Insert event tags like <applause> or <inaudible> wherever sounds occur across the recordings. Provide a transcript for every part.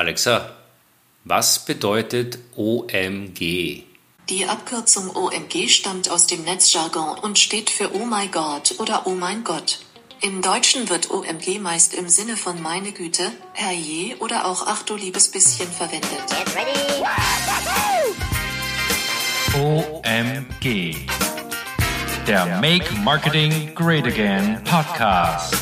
Alexa, was bedeutet OMG? Die Abkürzung OMG stammt aus dem Netzjargon und steht für Oh my God oder Oh mein Gott. Im Deutschen wird OMG meist im Sinne von meine Güte, herrje oder auch ach du liebes bisschen verwendet. OMG. Der Make Marketing Great Again Podcast.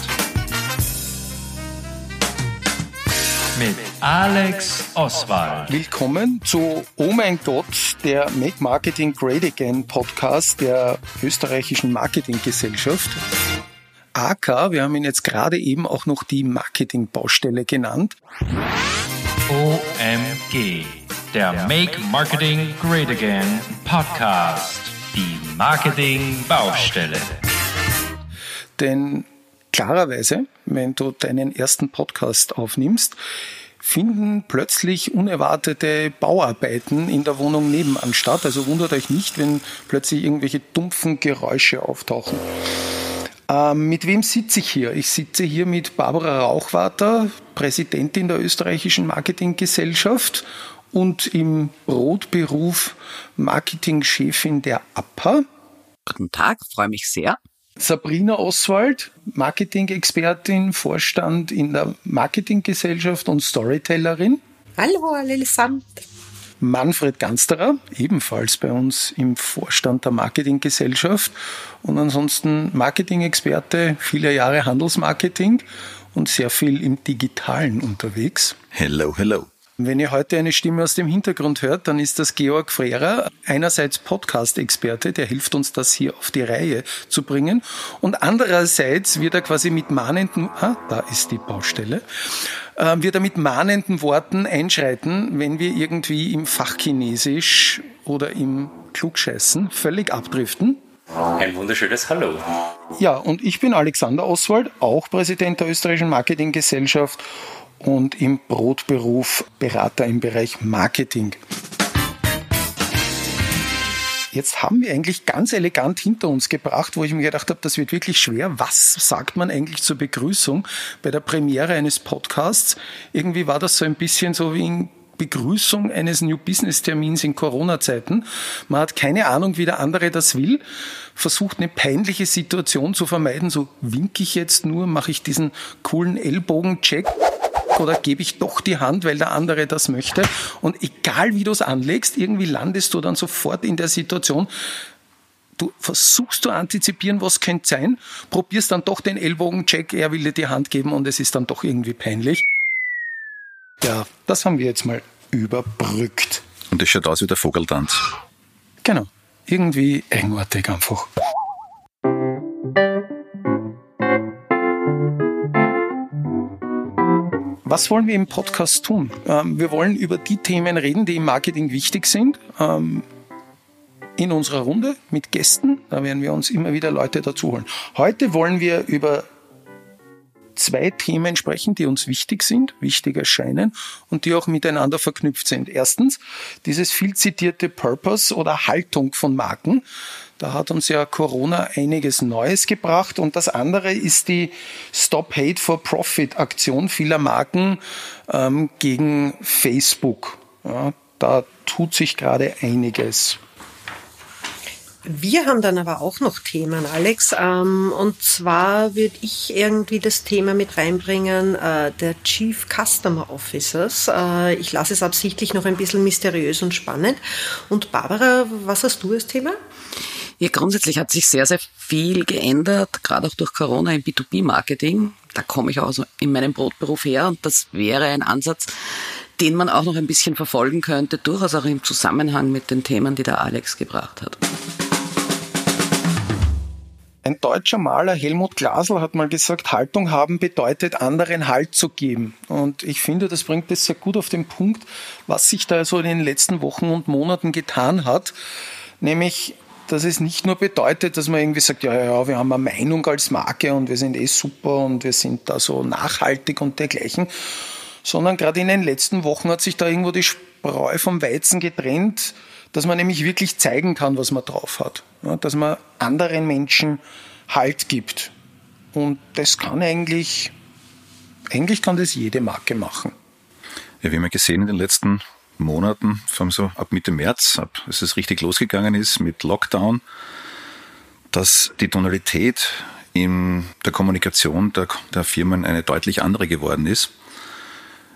Mit Alex Oswald. Willkommen zu Oh mein Gott, der Make Marketing Great Again Podcast der österreichischen Marketinggesellschaft. AK, wir haben ihn jetzt gerade eben auch noch die Marketingbaustelle genannt. OMG. Der Make Marketing Great Again Podcast. Die Marketingbaustelle. Denn klarerweise, wenn du deinen ersten Podcast aufnimmst, finden plötzlich unerwartete Bauarbeiten in der Wohnung nebenan statt. Also wundert euch nicht, wenn plötzlich irgendwelche dumpfen Geräusche auftauchen. Ähm, mit wem sitze ich hier? Ich sitze hier mit Barbara Rauchwater, Präsidentin der österreichischen Marketinggesellschaft und im Brotberuf Marketingchefin der APA. Guten Tag, freue mich sehr. Sabrina Oswald, Marketing-Expertin, Vorstand in der Marketinggesellschaft und Storytellerin. Hallo allesamt. Manfred Gansterer, ebenfalls bei uns im Vorstand der Marketinggesellschaft und ansonsten Marketing-Experte, viele Jahre Handelsmarketing und sehr viel im Digitalen unterwegs. Hello, hello. Wenn ihr heute eine Stimme aus dem Hintergrund hört, dann ist das Georg Frehrer, einerseits Podcast-Experte, der hilft uns, das hier auf die Reihe zu bringen, und andererseits wird er quasi mit mahnenden, ah, da ist die Baustelle, äh, wird er mit mahnenden Worten einschreiten, wenn wir irgendwie im Fachchinesisch oder im Klugscheißen völlig abdriften. Ein wunderschönes Hallo. Ja, und ich bin Alexander Oswald, auch Präsident der österreichischen Marketinggesellschaft und im Brotberuf Berater im Bereich Marketing. Jetzt haben wir eigentlich ganz elegant hinter uns gebracht, wo ich mir gedacht habe, das wird wirklich schwer. Was sagt man eigentlich zur Begrüßung bei der Premiere eines Podcasts? Irgendwie war das so ein bisschen so wie in Begrüßung eines New Business Termins in Corona-Zeiten. Man hat keine Ahnung, wie der andere das will, versucht eine peinliche Situation zu vermeiden. So winke ich jetzt nur, mache ich diesen coolen Ellbogencheck oder gebe ich doch die Hand, weil der andere das möchte. Und egal wie du es anlegst, irgendwie landest du dann sofort in der Situation, du versuchst zu antizipieren, was könnte sein, probierst dann doch den Ellbogencheck, er will dir die Hand geben und es ist dann doch irgendwie peinlich. Ja, das haben wir jetzt mal überbrückt. Und das schaut aus wie der Vogeltanz. Genau. Irgendwie eigenartig einfach. Was wollen wir im Podcast tun? Ähm, wir wollen über die Themen reden, die im Marketing wichtig sind. Ähm, in unserer Runde mit Gästen. Da werden wir uns immer wieder Leute dazu holen. Heute wollen wir über zwei Themen sprechen, die uns wichtig sind, wichtig erscheinen und die auch miteinander verknüpft sind. Erstens, dieses viel zitierte Purpose oder Haltung von Marken. Da hat uns ja Corona einiges Neues gebracht. Und das andere ist die Stop Hate for Profit Aktion vieler Marken ähm, gegen Facebook. Ja, da tut sich gerade einiges. Wir haben dann aber auch noch Themen, Alex. Ähm, und zwar würde ich irgendwie das Thema mit reinbringen, äh, der Chief Customer Officers. Äh, ich lasse es absichtlich noch ein bisschen mysteriös und spannend. Und Barbara, was hast du als Thema? Ja, grundsätzlich hat sich sehr, sehr viel geändert, gerade auch durch Corona im B2B-Marketing. Da komme ich auch so in meinem Brotberuf her und das wäre ein Ansatz, den man auch noch ein bisschen verfolgen könnte, durchaus auch im Zusammenhang mit den Themen, die der Alex gebracht hat. Ein deutscher Maler, Helmut Glasl, hat mal gesagt, Haltung haben bedeutet, anderen Halt zu geben. Und ich finde, das bringt es sehr gut auf den Punkt, was sich da so in den letzten Wochen und Monaten getan hat. Nämlich dass es nicht nur bedeutet, dass man irgendwie sagt, ja, ja, wir haben eine Meinung als Marke und wir sind eh super und wir sind da so nachhaltig und dergleichen, sondern gerade in den letzten Wochen hat sich da irgendwo die Spreu vom Weizen getrennt, dass man nämlich wirklich zeigen kann, was man drauf hat, ja, dass man anderen Menschen Halt gibt. Und das kann eigentlich, eigentlich kann das jede Marke machen. Ja, wir haben ja gesehen in den letzten Monaten, vor allem so ab Mitte März, ab als es richtig losgegangen ist mit Lockdown, dass die Tonalität in der Kommunikation der, der Firmen eine deutlich andere geworden ist.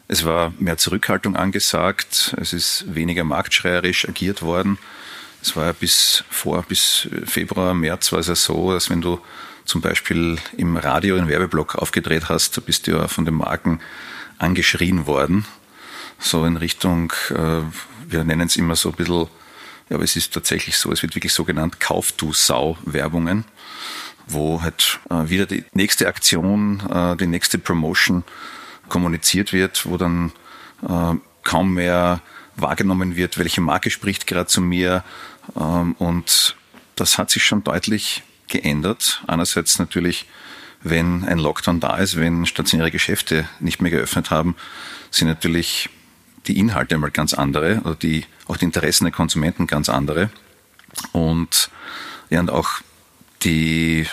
Es war mehr Zurückhaltung angesagt, es ist weniger marktschreierisch agiert worden. Es war ja bis vor, bis Februar, März war es ja so, dass wenn du zum Beispiel im Radio einen Werbeblock aufgedreht hast, bist du ja von den Marken angeschrien worden. So in Richtung, äh, wir nennen es immer so ein bisschen, ja, aber es ist tatsächlich so, es wird wirklich so genannt, Kauf du Sau-Werbungen, wo halt äh, wieder die nächste Aktion, äh, die nächste Promotion kommuniziert wird, wo dann kaum mehr wahrgenommen wird, welche Marke spricht gerade zu mir. Ähm, und das hat sich schon deutlich geändert. Einerseits natürlich, wenn ein Lockdown da ist, wenn stationäre Geschäfte nicht mehr geöffnet haben, sind natürlich die Inhalte einmal ganz andere oder die, auch die Interessen der Konsumenten ganz andere. Und, ja, und auch die, äh,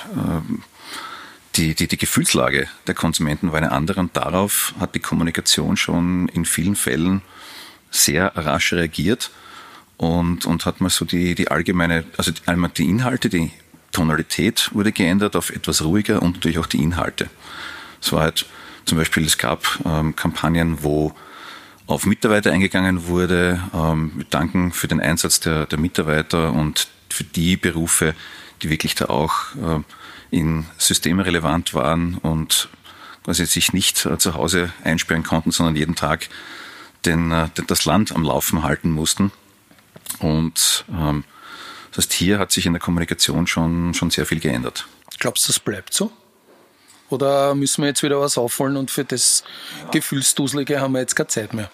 die, die, die Gefühlslage der Konsumenten war eine andere und darauf hat die Kommunikation schon in vielen Fällen sehr rasch reagiert und, und hat mal so die, die allgemeine, also einmal die Inhalte, die Tonalität wurde geändert auf etwas ruhiger und natürlich auch die Inhalte. Es war halt zum Beispiel, es gab ähm, Kampagnen, wo auf Mitarbeiter eingegangen wurde, ähm, mit Danken für den Einsatz der, der Mitarbeiter und für die Berufe, die wirklich da auch äh, in Systeme relevant waren und quasi sich nicht äh, zu Hause einsperren konnten, sondern jeden Tag den, äh, das Land am Laufen halten mussten. Und ähm, das heißt, hier hat sich in der Kommunikation schon, schon sehr viel geändert. Glaubst du, das bleibt so? Oder müssen wir jetzt wieder was aufholen und für das Gefühlsduselige haben wir jetzt keine Zeit mehr?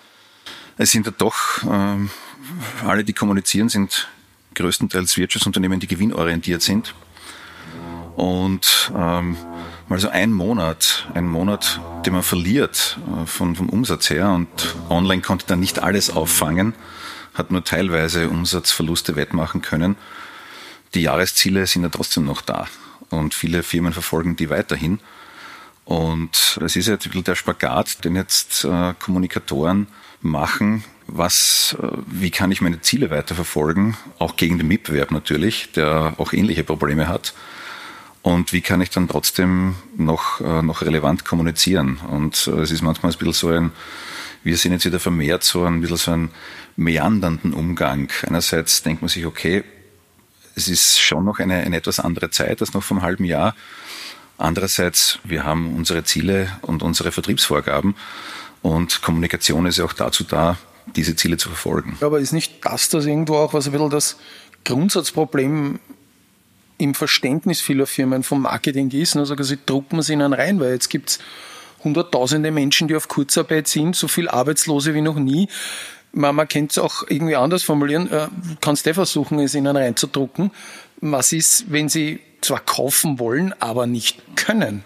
Es sind ja doch, ähm, alle, die kommunizieren, sind größtenteils Wirtschaftsunternehmen, die gewinnorientiert sind. Und ähm, mal so ein Monat, ein Monat, den man verliert äh, von, vom Umsatz her und online konnte dann nicht alles auffangen, hat nur teilweise Umsatzverluste wettmachen können. Die Jahresziele sind ja trotzdem noch da und viele Firmen verfolgen die weiterhin. Und das ist jetzt ein bisschen der Spagat, den jetzt äh, Kommunikatoren machen. Was, äh, wie kann ich meine Ziele weiterverfolgen? Auch gegen den Mitbewerb natürlich, der auch ähnliche Probleme hat und wie kann ich dann trotzdem noch, äh, noch relevant kommunizieren. Und es ist manchmal ein bisschen so ein, wir sehen jetzt wieder vermehrt so ein bisschen so einen meandernden Umgang. Einerseits denkt man sich, okay, es ist schon noch eine, eine etwas andere Zeit als noch einem halben Jahr. Andererseits, wir haben unsere Ziele und unsere Vertriebsvorgaben und Kommunikation ist ja auch dazu da, diese Ziele zu verfolgen. Aber ist nicht das das irgendwo auch, was ein bisschen das Grundsatzproblem im Verständnis vieler Firmen vom Marketing ist. Also sie drucken es ihnen rein, weil jetzt gibt es hunderttausende Menschen, die auf Kurzarbeit sind, so viel Arbeitslose wie noch nie. Man, man könnte es auch irgendwie anders formulieren. Äh, kannst du versuchen, es ihnen reinzudrucken. Was ist, wenn sie zwar kaufen wollen, aber nicht können?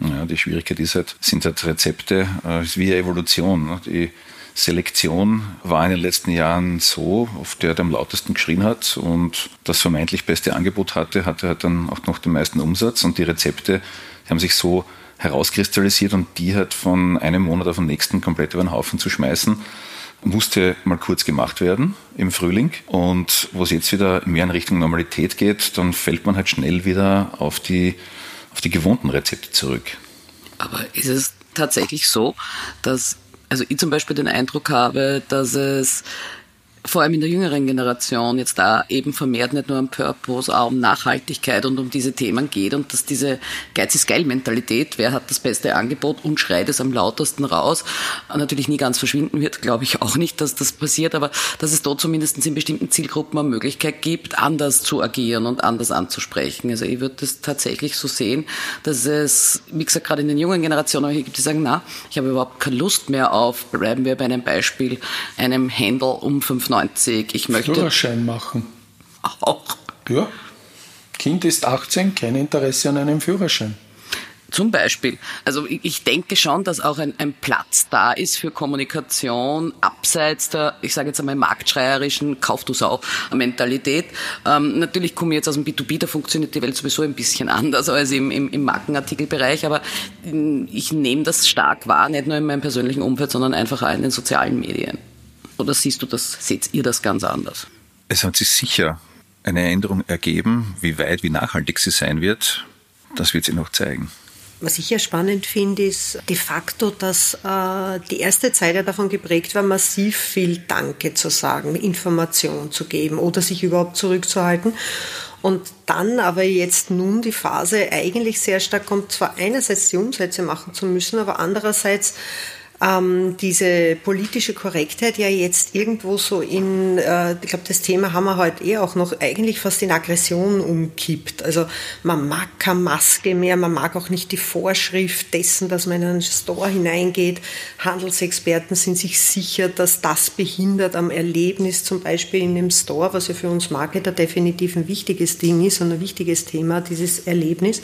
Ja, die Schwierigkeit ist halt, sind halt Rezepte, äh, ist wie Evolution. Ne? Die Selektion war in den letzten Jahren so, auf der der am lautesten geschrien hat und das vermeintlich beste Angebot hatte, hatte halt dann auch noch den meisten Umsatz und die Rezepte haben sich so herauskristallisiert und die halt von einem Monat auf den nächsten komplett über den Haufen zu schmeißen, musste mal kurz gemacht werden im Frühling. Und wo es jetzt wieder mehr in Richtung Normalität geht, dann fällt man halt schnell wieder auf die, auf die gewohnten Rezepte zurück. Aber ist es tatsächlich so, dass also ich zum Beispiel den Eindruck habe, dass es vor allem in der jüngeren Generation jetzt da eben vermehrt nicht nur um Purpose, auch um Nachhaltigkeit und um diese Themen geht und dass diese Geiz ist geil Mentalität, wer hat das beste Angebot und schreit es am lautesten raus, natürlich nie ganz verschwinden wird, glaube ich auch nicht, dass das passiert, aber dass es dort zumindest in bestimmten Zielgruppen eine Möglichkeit gibt, anders zu agieren und anders anzusprechen. Also ich würde das tatsächlich so sehen, dass es, wie gesagt, gerade in den jungen Generationen hier gibt, die sagen, na, ich habe überhaupt keine Lust mehr auf, bleiben wir bei einem Beispiel, einem Handel um 5 1,90. Ich möchte. Führerschein machen. Auch. Ja. Kind ist 18, kein Interesse an einem Führerschein. Zum Beispiel. Also ich denke schon, dass auch ein, ein, Platz da ist für Kommunikation abseits der, ich sage jetzt einmal, marktschreierischen Kauf du Sau Mentalität. Ähm, natürlich komme ich jetzt aus dem B2B, da funktioniert die Welt sowieso ein bisschen anders als im, im, im Markenartikelbereich, aber ähm, ich nehme das stark wahr, nicht nur in meinem persönlichen Umfeld, sondern einfach auch in den sozialen Medien. Oder siehst du das, seht ihr das ganz anders? Es hat sich sicher eine Änderung ergeben. Wie weit, wie nachhaltig sie sein wird, das wird sie noch zeigen. Was ich ja spannend finde, ist de facto, dass äh, die erste Zeit ja davon geprägt war, massiv viel Danke zu sagen, Information zu geben oder sich überhaupt zurückzuhalten. Und dann aber jetzt nun die Phase eigentlich sehr stark kommt, zwar einerseits die Umsätze machen zu müssen, aber andererseits ähm, diese politische Korrektheit ja jetzt irgendwo so in, äh, ich glaube, das Thema haben wir heute eh auch noch, eigentlich fast in Aggression umkippt. Also man mag keine Maske mehr, man mag auch nicht die Vorschrift dessen, dass man in einen Store hineingeht. Handelsexperten sind sich sicher, dass das behindert am Erlebnis, zum Beispiel in dem Store, was ja für uns Marketer definitiv ein wichtiges Ding ist und ein wichtiges Thema, dieses Erlebnis.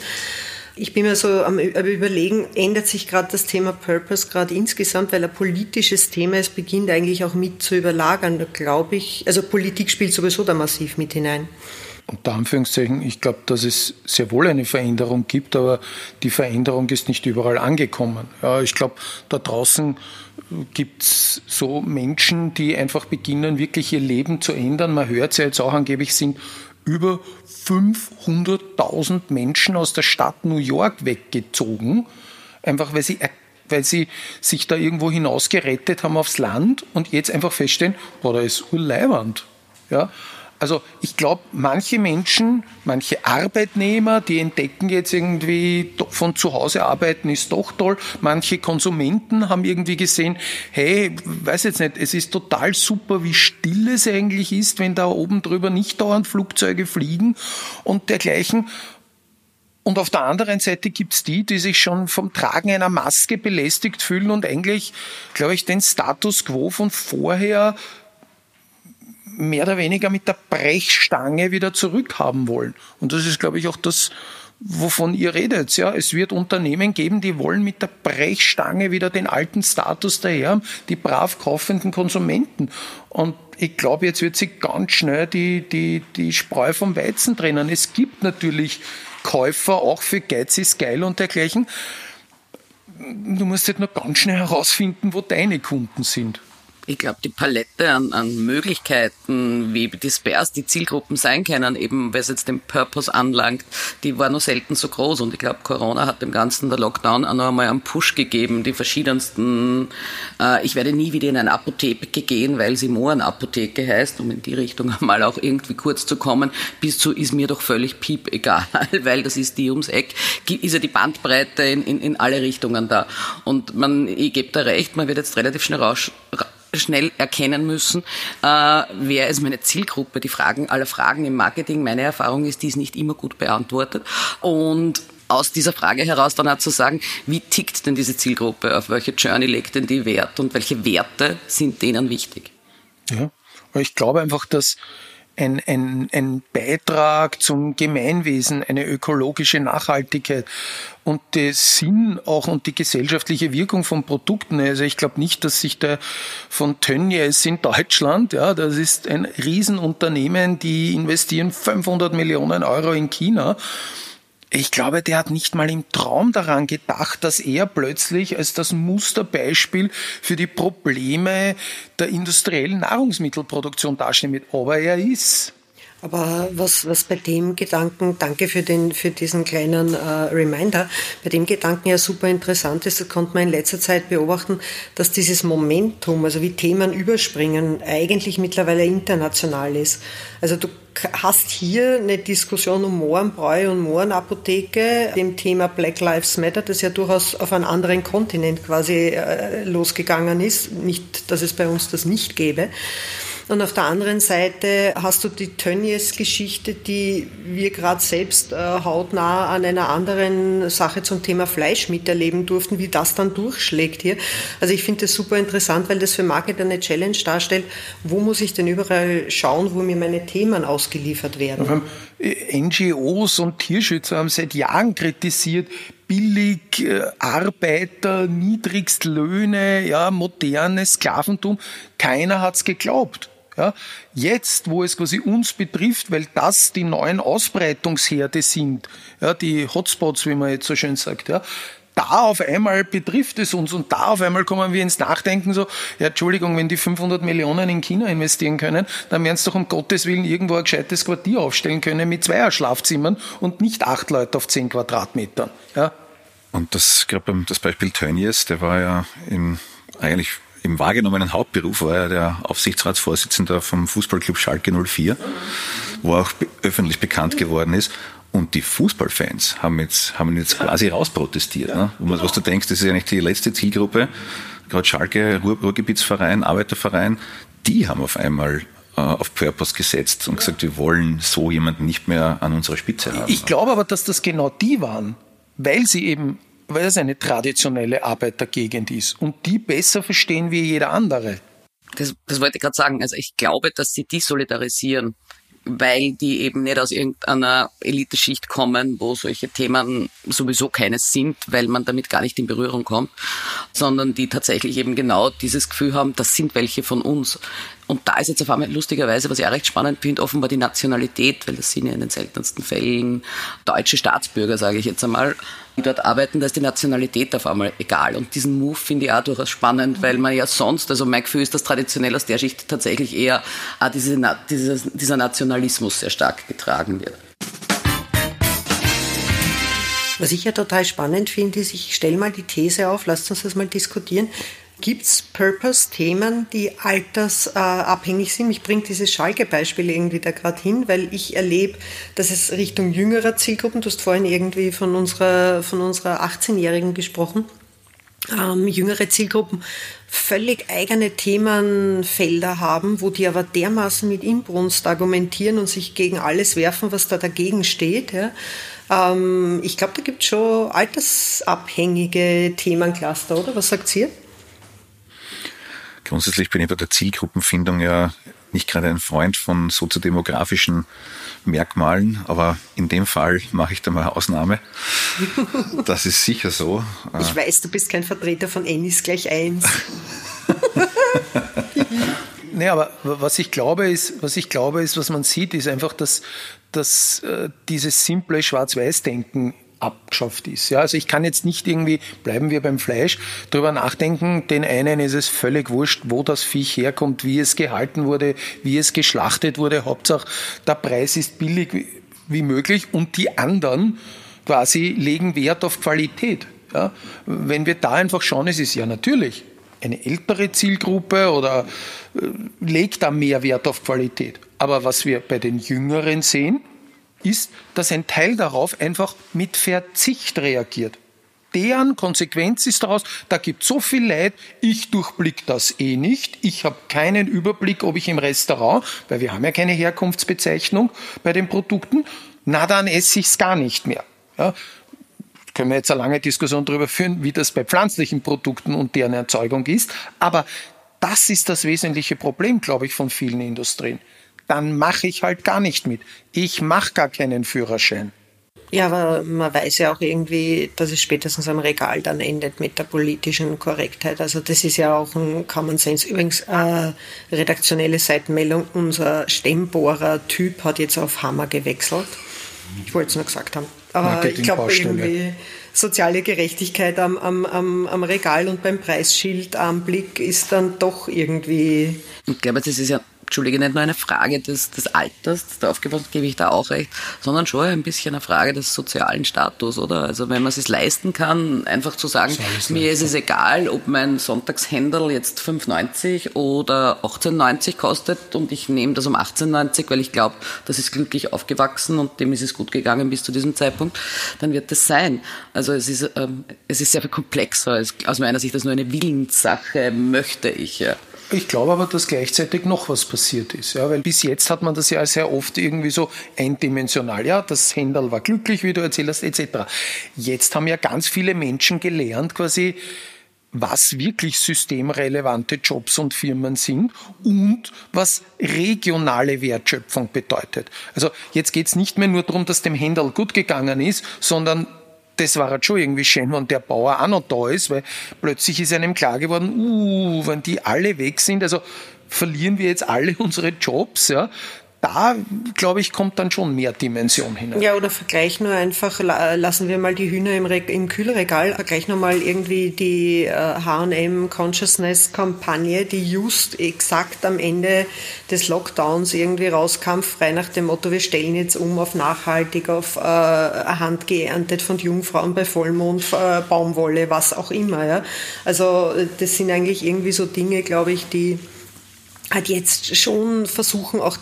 Ich bin mir so am Überlegen, ändert sich gerade das Thema Purpose gerade insgesamt, weil ein politisches Thema es beginnt eigentlich auch mit zu überlagern, glaube ich. Also Politik spielt sowieso da massiv mit hinein. Unter Anführungszeichen, ich glaube, dass es sehr wohl eine Veränderung gibt, aber die Veränderung ist nicht überall angekommen. Ja, ich glaube, da draußen gibt es so Menschen, die einfach beginnen, wirklich ihr Leben zu ändern. Man hört es ja jetzt auch angeblich, sind über 500.000 Menschen aus der Stadt New York weggezogen, einfach weil sie, weil sie sich da irgendwo hinausgerettet haben aufs Land und jetzt einfach feststellen, boah, da ist urleiwand. Ja, also ich glaube, manche Menschen, manche Arbeitnehmer, die entdecken jetzt irgendwie von zu Hause arbeiten ist doch toll. Manche Konsumenten haben irgendwie gesehen, hey, weiß jetzt nicht, es ist total super, wie still es eigentlich ist, wenn da oben drüber nicht dauernd Flugzeuge fliegen und dergleichen. Und auf der anderen Seite gibt's die, die sich schon vom Tragen einer Maske belästigt fühlen und eigentlich, glaube ich, den Status quo von vorher mehr oder weniger mit der Brechstange wieder zurückhaben wollen. Und das ist, glaube ich, auch das, wovon ihr redet. Ja, es wird Unternehmen geben, die wollen mit der Brechstange wieder den alten Status daher die brav kaufenden Konsumenten. Und ich glaube, jetzt wird sich ganz schnell die, die, die Spreu vom Weizen trennen. Es gibt natürlich Käufer auch für Geiz ist geil und dergleichen. Du musst jetzt nur ganz schnell herausfinden, wo deine Kunden sind ich glaube, die Palette an, an Möglichkeiten, wie disperse die Zielgruppen sein können, eben was jetzt den Purpose anlangt, die war noch selten so groß. Und ich glaube, Corona hat dem Ganzen der Lockdown auch noch einmal einen Push gegeben, die verschiedensten, äh, ich werde nie wieder in eine Apotheke gehen, weil sie Mohrenapotheke heißt, um in die Richtung <laughs> mal auch irgendwie kurz zu kommen, bis zu ist mir doch völlig piep egal, <laughs> weil das ist die ums Eck, ist ja die Bandbreite in, in, in alle Richtungen da. Und man, ich gebe da recht, man wird jetzt relativ schnell raus, schnell erkennen müssen, äh, wer ist meine Zielgruppe. Die Fragen aller Fragen im Marketing, meine Erfahrung ist, die ist nicht immer gut beantwortet. Und aus dieser Frage heraus dann auch zu sagen, wie tickt denn diese Zielgruppe, auf welche Journey legt denn die Wert und welche Werte sind denen wichtig? Ja, ich glaube einfach, dass ein, ein, ein Beitrag zum Gemeinwesen, eine ökologische Nachhaltigkeit und der Sinn auch und die gesellschaftliche Wirkung von Produkten. Also ich glaube nicht, dass sich der von Tönnies in Deutschland, ja, das ist ein Riesenunternehmen, die investieren 500 Millionen Euro in China ich glaube, der hat nicht mal im Traum daran gedacht, dass er plötzlich als das Musterbeispiel für die Probleme der industriellen Nahrungsmittelproduktion dastehen wird. Aber er ist. Aber was, was bei dem Gedanken, danke für, den, für diesen kleinen äh, Reminder, bei dem Gedanken ja super interessant ist, das konnte man in letzter Zeit beobachten, dass dieses Momentum, also wie Themen überspringen, eigentlich mittlerweile international ist. Also du hast hier eine Diskussion um Mohrenbräu und Mohrenapotheke, dem Thema Black Lives Matter, das ja durchaus auf einen anderen Kontinent quasi äh, losgegangen ist. Nicht, dass es bei uns das nicht gäbe. Und auf der anderen Seite hast du die Tönnies-Geschichte, die wir gerade selbst äh, hautnah an einer anderen Sache zum Thema Fleisch miterleben durften, wie das dann durchschlägt hier. Also ich finde das super interessant, weil das für Marketer eine Challenge darstellt. Wo muss ich denn überall schauen, wo mir meine Themen ausgeliefert werden? NGOs und Tierschützer haben seit Jahren kritisiert, billig äh, Arbeiter, Niedrigstlöhne, ja, modernes Sklaventum. Keiner hat's geglaubt. Ja, jetzt, wo es quasi uns betrifft, weil das die neuen Ausbreitungsherde sind, ja, die Hotspots, wie man jetzt so schön sagt, ja, da auf einmal betrifft es uns und da auf einmal kommen wir ins Nachdenken so, ja, Entschuldigung, wenn die 500 Millionen in China investieren können, dann werden sie doch um Gottes Willen irgendwo ein gescheites Quartier aufstellen können mit zweier Schlafzimmern und nicht acht Leute auf zehn Quadratmetern. Ja. Und das, gerade das Beispiel Tönnies, der war ja im, eigentlich im wahrgenommenen Hauptberuf war er der Aufsichtsratsvorsitzender vom Fußballclub Schalke 04, wo er auch öffentlich bekannt geworden ist. Und die Fußballfans haben jetzt, haben jetzt quasi rausprotestiert. Ne? Und was du denkst, das ist ja nicht die letzte Zielgruppe. Gerade Schalke, Ruhr, Ruhrgebietsverein, Arbeiterverein, die haben auf einmal äh, auf Purpose gesetzt und gesagt, wir wollen so jemanden nicht mehr an unserer Spitze haben. Ich glaube aber, dass das genau die waren, weil sie eben weil es eine traditionelle Arbeitergegend ist und die besser verstehen wie jeder andere. Das, das wollte ich gerade sagen. Also ich glaube, dass sie die solidarisieren, weil die eben nicht aus irgendeiner Eliteschicht kommen, wo solche Themen sowieso keines sind, weil man damit gar nicht in Berührung kommt, sondern die tatsächlich eben genau dieses Gefühl haben, das sind welche von uns. Und da ist jetzt auf einmal lustigerweise, was ich auch recht spannend finde, offenbar die Nationalität, weil das sind ja in den seltensten Fällen deutsche Staatsbürger, sage ich jetzt einmal, die dort arbeiten, da ist die Nationalität auf einmal egal. Und diesen Move finde ich auch durchaus spannend, weil man ja sonst, also mein Gefühl ist, dass traditionell aus der Schicht tatsächlich eher diese, dieser, dieser Nationalismus sehr stark getragen wird. Was ich ja total spannend finde, ist, ich stelle mal die These auf, lasst uns das mal diskutieren. Gibt es Purpose-Themen, die altersabhängig sind? Mich bringt dieses Schalke-Beispiel irgendwie da gerade hin, weil ich erlebe, dass es Richtung jüngerer Zielgruppen, du hast vorhin irgendwie von unserer, von unserer 18-Jährigen gesprochen, ähm, jüngere Zielgruppen völlig eigene Themenfelder haben, wo die aber dermaßen mit Inbrunst argumentieren und sich gegen alles werfen, was da dagegen steht. Ja. Ähm, ich glaube, da gibt es schon altersabhängige Themencluster, oder? Was sagt ihr? Grundsätzlich bin ich bei der Zielgruppenfindung ja nicht gerade ein Freund von soziodemografischen Merkmalen, aber in dem Fall mache ich da mal eine Ausnahme. <laughs> Das ist sicher so. Ich weiß, du bist kein Vertreter von Ennis gleich eins. <laughs> nee, aber was ich glaube ist, was ich glaube ist, was man sieht, ist einfach, dass, dass äh, dieses simple Schwarz-Weiß-Denken abgeschafft ist. Ja, also ich kann jetzt nicht irgendwie, bleiben wir beim Fleisch, darüber nachdenken, den einen ist es völlig wurscht, wo das Viech herkommt, wie es gehalten wurde, wie es geschlachtet wurde. Hauptsache, der Preis ist billig wie, wie möglich und die anderen quasi legen Wert auf Qualität. Ja, wenn wir da einfach schauen, es ist ja natürlich eine ältere Zielgruppe oder äh, legt da mehr Wert auf Qualität. Aber was wir bei den Jüngeren sehen, ist, dass ein Teil darauf einfach mit Verzicht reagiert. Deren Konsequenz ist daraus, da gibt so viel Leid, ich durchblick das eh nicht, ich habe keinen Überblick, ob ich im Restaurant, weil wir haben ja keine Herkunftsbezeichnung bei den Produkten, na dann esse ich es gar nicht mehr. Ja, können wir jetzt eine lange Diskussion darüber führen, wie das bei pflanzlichen Produkten und deren Erzeugung ist, aber das ist das wesentliche Problem, glaube ich, von vielen Industrien dann mache ich halt gar nicht mit. Ich mache gar keinen Führerschein. Ja, aber man weiß ja auch irgendwie, dass es spätestens am Regal dann endet mit der politischen Korrektheit. Also das ist ja auch ein Common Sense. Übrigens, äh, redaktionelle Seitenmeldung, unser Stemmbohrer-Typ hat jetzt auf Hammer gewechselt. Ich wollte es nur gesagt haben. Aber ich glaube irgendwie soziale Gerechtigkeit am, am, am, am Regal und beim Preisschild am Blick ist dann doch irgendwie... Ich glaube, das ist ja Entschuldige, nicht nur eine Frage des, des Alters, darauf gebe ich da auch recht, sondern schon ein bisschen eine Frage des sozialen Status, oder? Also wenn man es sich leisten kann, einfach zu sagen, mir ist es egal, ob mein Sonntagshändel jetzt 5,90 oder 18,90 kostet und ich nehme das um 18,90, weil ich glaube, das ist glücklich aufgewachsen und dem ist es gut gegangen bis zu diesem Zeitpunkt, dann wird das sein. Also es ist, ähm, es ist sehr viel komplexer. Aus meiner Sicht ist nur eine Willenssache, möchte ich. Ja. Ich glaube aber, dass gleichzeitig noch was passiert ist. Ja, weil bis jetzt hat man das ja sehr oft irgendwie so eindimensional. Ja, das Händel war glücklich, wie du erzählt hast, etc. Jetzt haben ja ganz viele Menschen gelernt, quasi, was wirklich systemrelevante Jobs und Firmen sind und was regionale Wertschöpfung bedeutet. Also jetzt geht es nicht mehr nur darum, dass dem Händel gut gegangen ist, sondern das war halt schon irgendwie schön, wenn der Bauer auch noch da ist, weil plötzlich ist einem klar geworden, uh, wenn die alle weg sind, also verlieren wir jetzt alle <laughs> unsere Jobs, ja, da, glaube ich, kommt dann schon mehr Dimension hinein. Ja, oder vergleich nur einfach, lassen wir mal die Hühner im, im Kühlregal, vergleich nur mal irgendwie die H&M Consciousness Kampagne, die just exakt am Ende des Lockdowns irgendwie rauskam, frei nach dem Motto, wir stellen jetzt um auf nachhaltig, auf äh, Hand geerntet von Jungfrauen bei Vollmond, äh, Baumwolle, was auch immer. Ja. Also das sind eigentlich irgendwie so Dinge, glaube ich, die hat jetzt schon versuchen, auch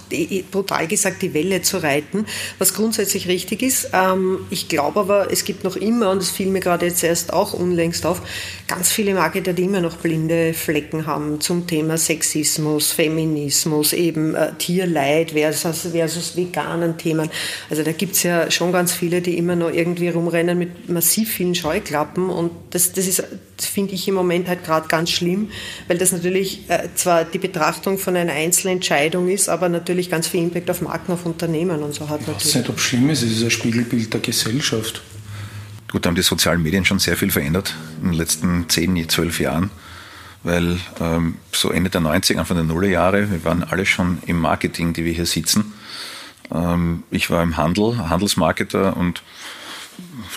brutal gesagt, die Welle zu reiten, was grundsätzlich richtig ist. Ähm, ich glaube aber, es gibt noch immer, und das fiel mir gerade jetzt erst auch unlängst auf, ganz viele Marketer, die immer noch blinde Flecken haben zum Thema Sexismus, Feminismus, eben äh, Tierleid versus, versus veganen Themen. Also da gibt's ja schon ganz viele, die immer noch irgendwie rumrennen mit massiv vielen Scheuklappen und das, das ist, finde ich im Moment halt gerade ganz schlimm, weil das natürlich äh, zwar die Betrachtung von einer Einzelentscheidung ist, aber natürlich ganz viel Impact auf Marken, auf Unternehmen und so hat. Ich weiß nicht, ob es schlimm ist, es ist ein Spiegelbild der Gesellschaft. Gut, da haben die sozialen Medien schon sehr viel verändert in den letzten zehn, zwölf Jahren, weil ähm, so Ende der 90er, Anfang der Nullerjahre, wir waren alle schon im Marketing, die wir hier sitzen. Ähm, ich war im Handel, Handelsmarketer und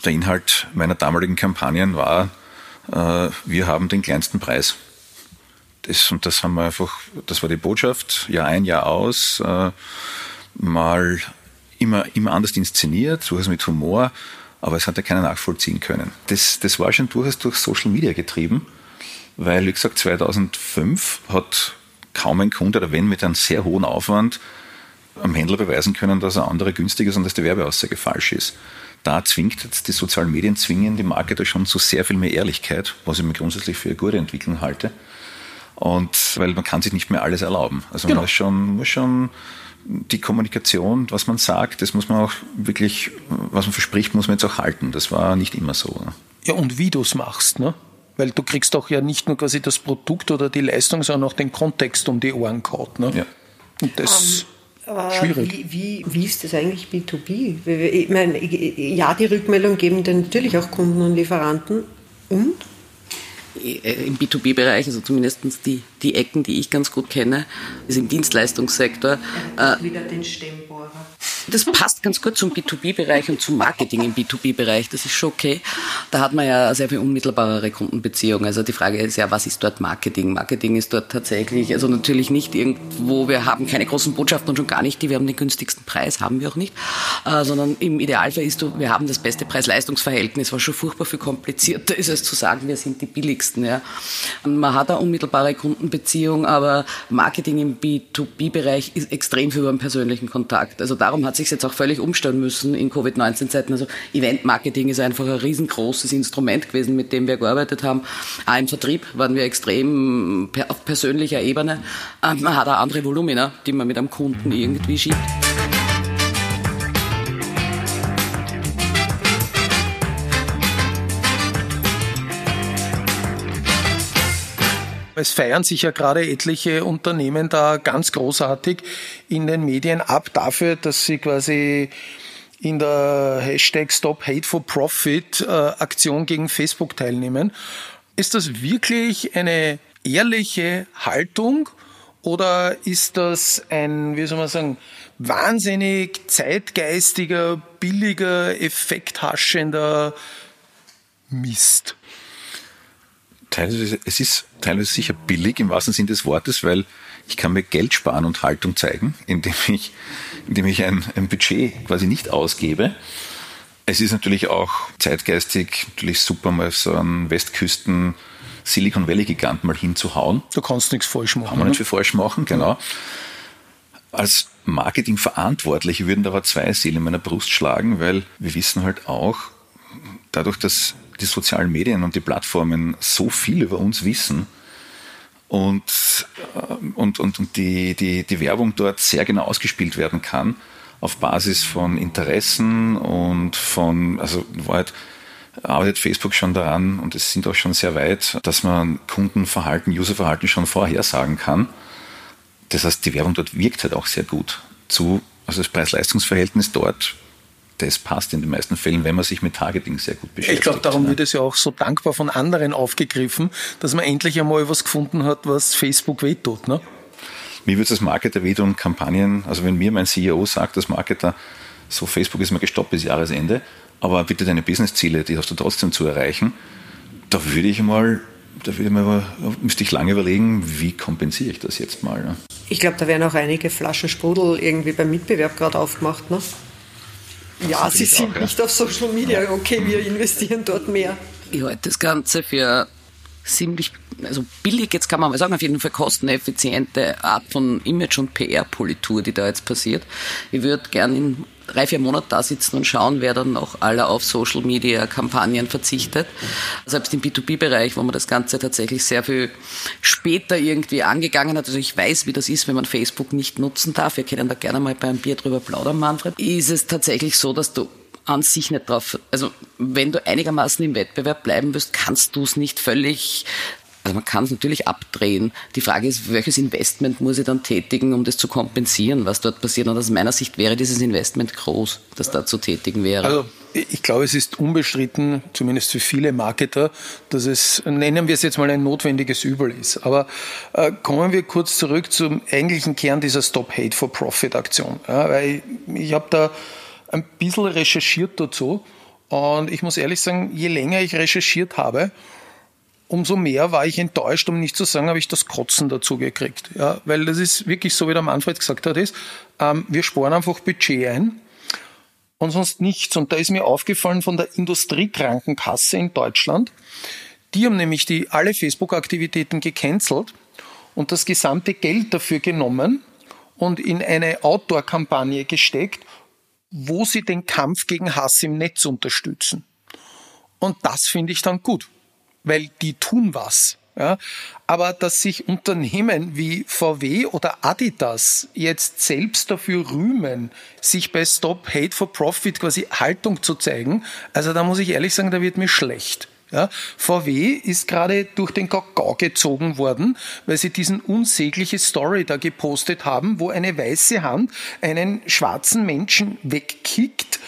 der Inhalt meiner damaligen Kampagnen war, wir haben den kleinsten Preis. Das, und das haben wir einfach, das war die Botschaft, Jahr ein, Jahr aus, äh, mal immer, immer anders inszeniert, durchaus mit Humor, aber es hat ja keiner nachvollziehen können. Das, das war schon durchaus durch Social Media getrieben, weil, wie gesagt, 2005 hat kaum ein Kunde, oder wenn mit einem sehr hohen Aufwand, am Händler beweisen können, dass er andere günstig ist und dass die Werbeaussage falsch ist. Da zwingt jetzt die sozialen Medien zwingen die Marketer schon zu sehr viel mehr Ehrlichkeit, was ich mir grundsätzlich für eine gute Entwicklung halte. Und weil man kann sich nicht mehr alles erlauben. Also genau. man muss schon, muss schon die Kommunikation, was man sagt, das muss man auch wirklich, was man verspricht, muss man jetzt auch halten. Das war nicht immer so. Ne? Ja, und wie du es machst, ne? Weil du kriegst doch ja nicht nur quasi das Produkt oder die Leistung, sondern auch den Kontext um die Ohren kaut. Ne? Ja. Und das um, schwierig. Wie, wie, wie, ist das eigentlich B2B? Ich meine, ja, die Rückmeldung geben dann natürlich auch Kunden und Lieferanten. Und? Äh, im B2B-Bereich, also zumindest die, die Ecken, die ich ganz gut kenne, ist im Dienstleistungssektor. Er äh, wieder den Stemmbohrer. Das passt ganz gut zum B2B-Bereich und zum Marketing im B2B-Bereich. Das ist schon okay. Da hat man ja sehr viel unmittelbarere Kundenbeziehungen. Also die Frage ist ja, was ist dort Marketing? Marketing ist dort tatsächlich, also natürlich nicht irgendwo, wir haben keine großen Botschaften und schon gar nicht die, wir haben den günstigsten Preis, haben wir auch nicht, äh, sondern im Idealfall ist, du, wir haben das beste Preis-Leistungs-Verhältnis, was schon furchtbar viel komplizierter <laughs> ist, als zu sagen, wir sind die billigsten. Ja. Man hat eine unmittelbare Kundenbeziehung, aber Marketing im B2B-Bereich ist extrem für einen persönlichen Kontakt. Also darum hat sich jetzt auch völlig umstellen müssen in Covid-19-Zeiten. Also Event-Marketing ist einfach ein riesengroßes Instrument gewesen, mit dem wir gearbeitet haben. Auch im Vertrieb waren wir extrem auf persönlicher Ebene. Ähm, man hat auch andere Volumina, die man mit einem Kunden irgendwie schiebt. Es feiern sich ja gerade etliche Unternehmen da ganz großartig in den Medien ab dafür, dass sie quasi in der Hashtag Stop Hate for Profit äh, Aktion gegen Facebook teilnehmen. Ist das wirklich eine ehrliche Haltung oder ist das ein, wie soll man sagen, wahnsinnig zeitgeistiger, billiger, effekthaschender Mist? Teilweise, es ist teilweise sicher billig im wahrsten Sinne des Wortes, weil ich kann mir Geld sparen und Haltung zeigen, indem ich, indem ich ein, ein Budget quasi nicht ausgebe. Es ist natürlich auch zeitgeistig natürlich super, mal so einen Westküsten Silicon Valley Gigant mal hinzuhauen. Du kannst nichts falsch machen. Kann man nicht viel falsch machen, genau. Als Marketingverantwortliche würden da aber zwei Seelen in meiner Brust schlagen, weil wir wissen halt auch, dadurch, dass die sozialen Medien und die Plattformen so viel über uns wissen und, äh, und, und, und die, die, die Werbung dort sehr genau ausgespielt werden kann auf Basis von Interessen und von, also Wahrheit, arbeitet Facebook schon daran und es sind auch schon sehr weit, dass man Kundenverhalten, Userverhalten schon vorhersagen kann. Das heißt, die Werbung dort wirkt halt auch sehr gut. Zu, also das Preis-Leistungs-Verhältnis dort das passt in den meisten Fällen, wenn man sich mit Targeting sehr gut beschäftigt. Ich glaube, darum ne? wird es ja auch so dankbar von anderen aufgegriffen, dass man endlich einmal was gefunden hat, was Facebook wehtut. Ne? Mir würde es als Marketer wehtun, Kampagnen, also wenn mir mein CEO sagt, als Marketer, so Facebook ist mal gestoppt bis Jahresende, aber bitte deine Businessziele, die hast du trotzdem zu erreichen, da würde ich mal, da würde ich mal, müsste ich lange überlegen, wie kompensiere ich das jetzt mal. Ne? Ich glaube, da werden auch einige Flaschen Sprudel irgendwie beim Mitbewerb gerade aufgemacht. Ne? Ja, sie sind auch, nicht auf Social Media. Okay, wir investieren dort mehr. Ich halte das Ganze für ziemlich, also billig, jetzt kann man mal sagen, auf jeden Fall kosteneffiziente Art von Image- und PR-Politur, die da jetzt passiert. Ich würde gern in drei, vier Monaten da sitzen und schauen, wer dann noch alle auf Social Media Kampagnen verzichtet. Selbst im B2B-Bereich, wo man das Ganze tatsächlich sehr viel später irgendwie angegangen hat. Also ich weiß, wie das ist, wenn man Facebook nicht nutzen darf. Wir können da gerne mal beim Bier drüber plaudern, Manfred. Ist es tatsächlich so, dass du an sich nicht drauf, also wenn du einigermaßen im Wettbewerb bleiben willst, kannst du es nicht völlig also man kann es natürlich abdrehen. Die Frage ist, welches Investment muss ich dann tätigen, um das zu kompensieren, was dort passiert. Und aus meiner Sicht wäre dieses Investment groß, das da zu tätigen wäre. Also ich glaube, es ist unbestritten, zumindest für viele Marketer, dass es, nennen wir es jetzt mal ein notwendiges Übel ist. Aber äh, kommen wir kurz zurück zum eigentlichen Kern dieser Stop Hate for Profit Aktion. Ja, weil ich, ich habe da ein bisschen recherchiert dazu und ich muss ehrlich sagen, je länger ich recherchiert habe, umso mehr war ich enttäuscht, um nicht zu sagen, habe ich das Kotzen dazu gekriegt. Ja, weil das ist wirklich so, wie der Manfred gesagt hat, ist, ähm, wir sparen einfach Budget ein und sonst nichts. Und da ist mir aufgefallen von der Industriekrankenkasse in Deutschland, die haben nämlich die, alle Facebook-Aktivitäten gecancelt und das gesamte Geld dafür genommen und in eine Outdoor-Kampagne gesteckt, wo sie den Kampf gegen Hass im Netz unterstützen. Und das finde ich dann gut weil die tun was. Ja, aber dass sich Unternehmen wie VW oder Adidas jetzt selbst dafür rühmen, sich bei Stop Hate for Profit quasi Haltung zu zeigen, also da muss ich ehrlich sagen, da wird mir schlecht. Ja, VW ist gerade durch den Kakao gezogen worden, weil sie diesen unsägliche Story da gepostet haben, wo eine weiße Hand einen schwarzen Menschen wegkickt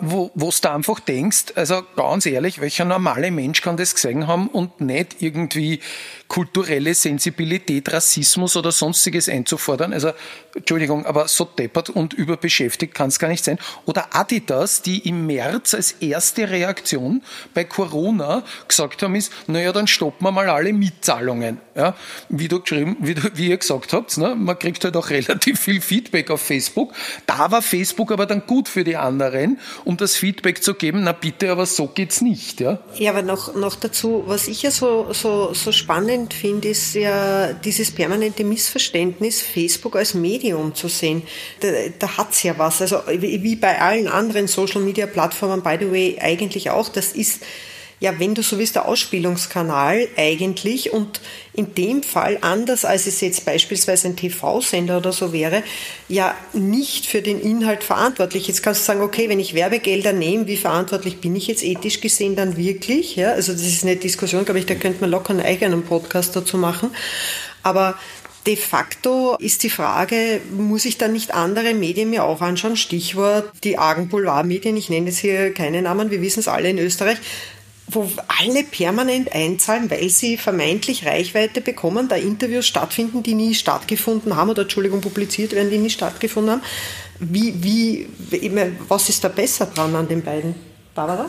wo du da einfach denkst, also ganz ehrlich, welcher normale Mensch kann das gesehen haben und nicht irgendwie kulturelle Sensibilität, Rassismus oder sonstiges einzufordern. Also, Entschuldigung, aber so deppert und überbeschäftigt kann es gar nicht sein. Oder Adidas, die im März als erste Reaktion bei Corona gesagt haben, ist, naja, dann stoppen wir mal alle Mietzahlungen. Ja, wie du geschrieben, wie, du, wie ihr gesagt habt, ne, man kriegt halt auch <laughs> relativ viel Feedback auf Facebook. Da war Facebook aber dann gut für die anderen, um das Feedback zu geben, na bitte, aber so geht's nicht. Ja, ja aber noch, noch dazu, was ich ja so, so, so spannend finde, ist ja dieses permanente Missverständnis, Facebook als Medium zu sehen. Da, da hat es ja was. Also wie bei allen anderen Social-Media-Plattformen, by the way, eigentlich auch. Das ist ja, wenn du so willst, der Ausspielungskanal eigentlich und in dem Fall anders als es jetzt beispielsweise ein TV-Sender oder so wäre, ja nicht für den Inhalt verantwortlich. Jetzt kannst du sagen, okay, wenn ich Werbegelder nehme, wie verantwortlich bin ich jetzt ethisch gesehen dann wirklich? Ja, also das ist eine Diskussion, glaube ich, da könnte man locker einen eigenen Podcast dazu machen. Aber De facto ist die Frage, muss ich dann nicht andere Medien mir auch anschauen? Stichwort die argen Boulevardmedien, ich nenne jetzt hier keine Namen, wir wissen es alle in Österreich, wo alle permanent einzahlen, weil sie vermeintlich Reichweite bekommen, da Interviews stattfinden, die nie stattgefunden haben oder Entschuldigung, publiziert werden, die nie stattgefunden haben. Wie, wie, was ist da besser dran an den beiden? Barbara?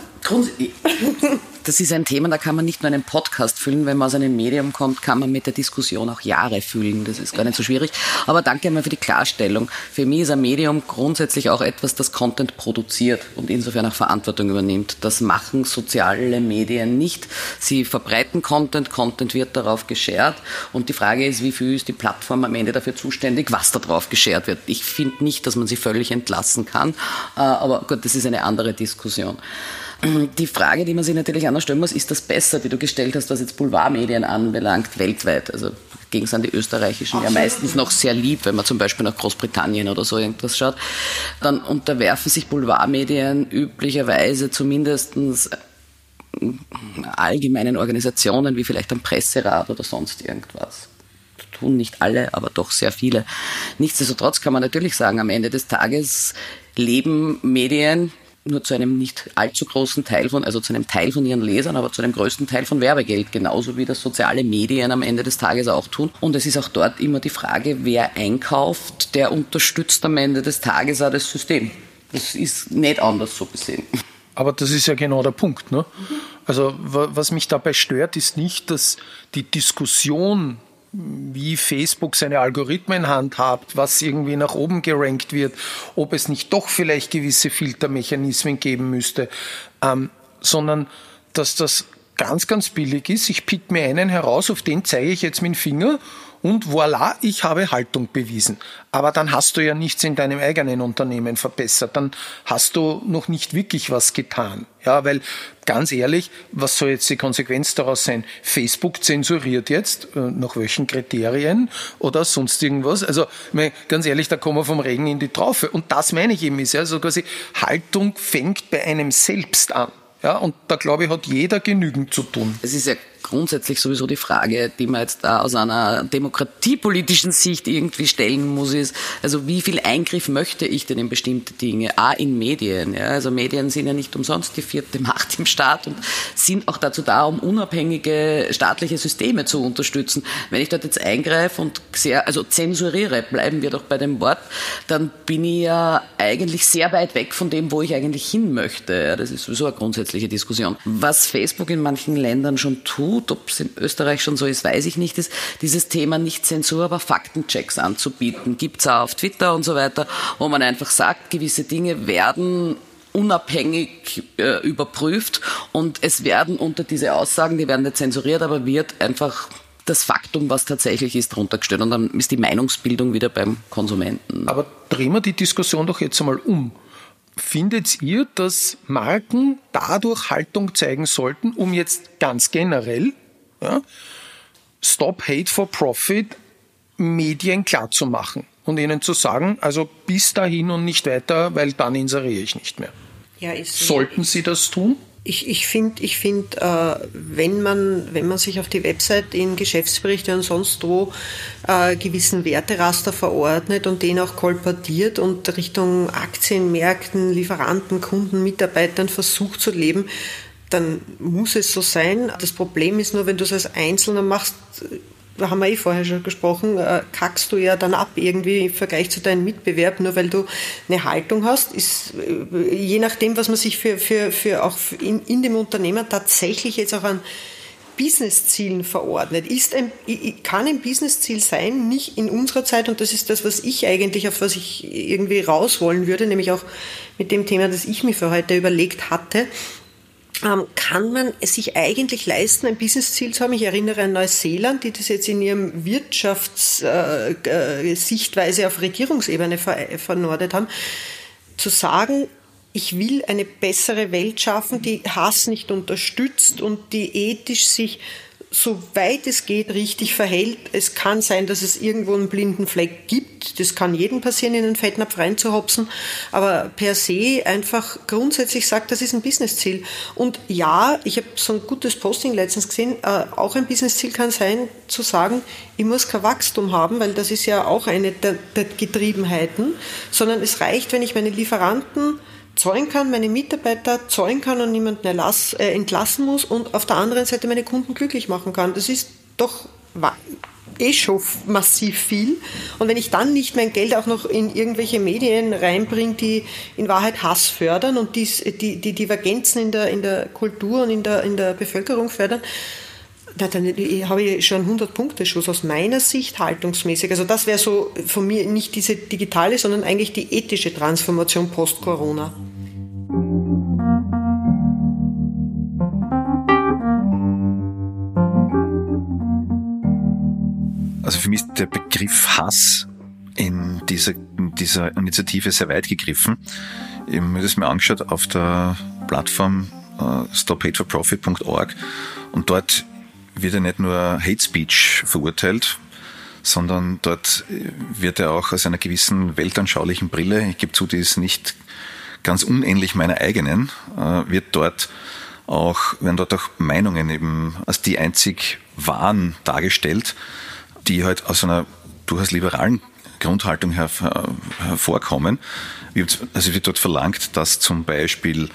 Das ist ein Thema, da kann man nicht nur einen Podcast füllen, wenn man aus einem Medium kommt, kann man mit der Diskussion auch Jahre füllen. Das ist gar nicht so schwierig. Aber danke einmal für die Klarstellung. Für mich ist ein Medium grundsätzlich auch etwas, das Content produziert und insofern auch Verantwortung übernimmt. Das machen soziale Medien nicht. Sie verbreiten Content, Content wird darauf geshared und die Frage ist, wie viel ist die Plattform am Ende dafür zuständig, was darauf geshared wird. Ich finde nicht, dass man sie völlig entlassen kann, äh, aber gut, das ist eine andere Diskussion. Die Frage, die man sich natürlich anders stellen muss, ist das besser, die du gestellt hast, was jetzt Boulevardmedien anbelangt, weltweit? Also gegen sind die österreichischen Absolut. ja meistens noch sehr lieb, wenn man zum Beispiel nach Großbritannien oder so irgendwas schaut. Dann unterwerfen sich Boulevardmedien üblicherweise zumindest allgemeinen Organisationen wie vielleicht ein Presserat oder sonst irgendwas tun nicht alle, aber doch sehr viele. Nichtsdestotrotz kann man natürlich sagen, am Ende des Tages leben Medien nur zu einem nicht allzu großen Teil von, also zu einem Teil von ihren Lesern, aber zu einem größten Teil von Werbegeld, genauso wie das soziale Medien am Ende des Tages auch tun. Und es ist auch dort immer die Frage, wer einkauft, der unterstützt am Ende des Tages auch das System. Das ist nicht anders so gesehen. Aber das ist ja genau der Punkt. Ne? Also was mich dabei stört, ist nicht, dass die Diskussion wie Facebook seine Algorithmen handhabt, was irgendwie nach oben gerankt wird, ob es nicht doch vielleicht gewisse Filtermechanismen geben müsste, ähm, sondern dass das ganz, ganz billig ist. Ich pick mir einen heraus, auf den zeige ich jetzt mit dem Finger und voilà, ich habe Haltung bewiesen. Aber dann hast du ja nichts in deinem eigenen Unternehmen verbessert. Dann hast du noch nicht wirklich was getan. Ja, weil ganz ehrlich, was soll jetzt die Konsequenz daraus sein? Facebook zensuriert jetzt, äh, nach welchen Kriterien oder sonst irgendwas. Also, ganz ehrlich, da kommen wir vom Regen in die Traufe. Und das meine ich eben, ist ja, also quasi Haltung fängt bei einem selbst an. Ja, und da glaube ich, hat jeder genügend zu tun. Es ist ja grundsätzlich sowieso die Frage, die man jetzt da aus einer demokratiepolitischen Sicht irgendwie stellen muss, ist, also wie viel Eingriff möchte ich denn in bestimmte Dinge? A, in Medien. Ja? Also Medien sind ja nicht umsonst die vierte <laughs> Macht im Staat und sind auch dazu da, um unabhängige staatliche Systeme zu unterstützen. Wenn ich dort jetzt eingreife und sehr, also zensuriere, bleiben wir doch bei dem Wort, dann bin ich ja eigentlich sehr weit weg von dem, wo ich eigentlich hin möchte. Ja, das ist sowieso eine grundsätzliche Diskussion. Was Facebook in manchen Ländern schon tut, tut, ob es in Österreich schon so ist, weiß ich nicht, ist dieses Thema nicht Zensur, aber Faktenchecks anzubieten. Gibt es auch auf Twitter und so weiter, wo man einfach sagt, gewisse Dinge werden unabhängig äh, überprüft und es werden unter diese Aussagen, die werden nicht zensuriert, aber wird einfach das Faktum, was tatsächlich ist, drunter gestellt. Und dann ist die Meinungsbildung wieder beim Konsumenten. Aber drehen wir die Diskussion doch jetzt einmal um. Findet ihr, dass Marken dadurch Haltung zeigen sollten, um jetzt ganz generell ja, Stop Hate for Profit Medien klarzumachen und ihnen zu sagen, also bis dahin und nicht weiter, weil dann inseriere ich nicht mehr? Ja, Sollten sie das tun? Ich, ich finde, ich find, äh, wenn, man, wenn man sich auf die Website in Geschäftsberichte und sonst wo äh, gewissen Werteraster verordnet und den auch kolportiert und Richtung Aktienmärkten, Lieferanten, Kunden, Mitarbeitern versucht zu leben, dann muss es so sein. Das Problem ist nur, wenn du es als Einzelner machst, da haben wir eh vorher schon gesprochen, äh, kackst du ja dann ab irgendwie im Vergleich zu deinem Mitbewerb, nur weil du eine Haltung hast, ist äh, je nachdem, was man sich für, für, für auch in, in dem Unternehmen tatsächlich jetzt auch an Businesszielen verordnet. Ist ein, kann ein Businessziel sein, nicht in unserer Zeit, und das ist das, was ich eigentlich, auf was ich irgendwie raus wollen würde, nämlich auch mit dem Thema, das ich mir für heute überlegt hatte, kann man es sich eigentlich leisten, ein Businessziel zu haben. Ich erinnere an Neuseeland, die das jetzt in ihrem Wirtschaftssichtweise äh, äh, auf Regierungsebene vernordet haben, zu sagen, ich will eine bessere Welt schaffen, die Hass nicht unterstützt und die ethisch sich soweit es geht, richtig verhält. Es kann sein, dass es irgendwo einen blinden Fleck gibt. Das kann jedem passieren, in den Fettnapf reinzuhopsen. Aber per se einfach grundsätzlich sagt, das ist ein Businessziel. Und ja, ich habe so ein gutes Posting letztens gesehen. Äh, auch ein Businessziel kann sein, zu sagen, ich muss kein Wachstum haben, weil das ist ja auch eine der, der Getriebenheiten, sondern es reicht, wenn ich meine Lieferanten zahlen kann, meine Mitarbeiter zahlen kann und niemanden erlass, äh, entlassen muss und auf der anderen Seite meine Kunden glücklich machen kann. Das ist doch eh schon massiv viel. Und wenn ich dann nicht mein Geld auch noch in irgendwelche Medien reinbringe, die in Wahrheit Hass fördern und die, die, die Divergenzen in der, in der Kultur und in der, in der Bevölkerung fördern, na, dann habe ich schon 100 Punkte Schuss aus meiner Sicht haltungsmäßig. Also das wäre so von mir nicht diese digitale, sondern eigentlich die ethische Transformation post-Corona. Also für mich ist der Begriff Hass in dieser, in dieser Initiative sehr weit gegriffen. Ich habe das mir angeschaut auf der Plattform uh, stophateforprofit.org und dort wird ja nicht nur Hate Speech verurteilt, sondern dort wird er auch aus einer gewissen weltanschaulichen Brille, ich gebe zu, die ist nicht ganz unähnlich meiner eigenen, äh, wird dort auch, werden dort auch Meinungen eben als die einzig wahren dargestellt, die halt aus einer durchaus liberalen Grundhaltung her, hervorkommen. Also wird dort verlangt, dass zum Beispiel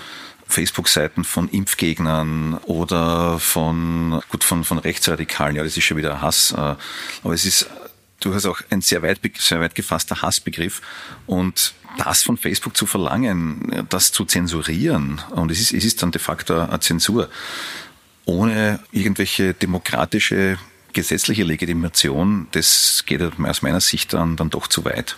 Facebook-Seiten von Impfgegnern oder von, gut, von, von Rechtsradikalen, ja, das ist schon wieder Hass, äh, aber es ist durchaus auch ein sehr weit, sehr weit gefasster Hassbegriff. Und das von Facebook zu verlangen, das zu zensurieren, und es ist, es ist dann de facto eine Zensur, ohne irgendwelche demokratische gesetzliche Legitimation, das geht aus meiner Sicht dann, dann doch zu weit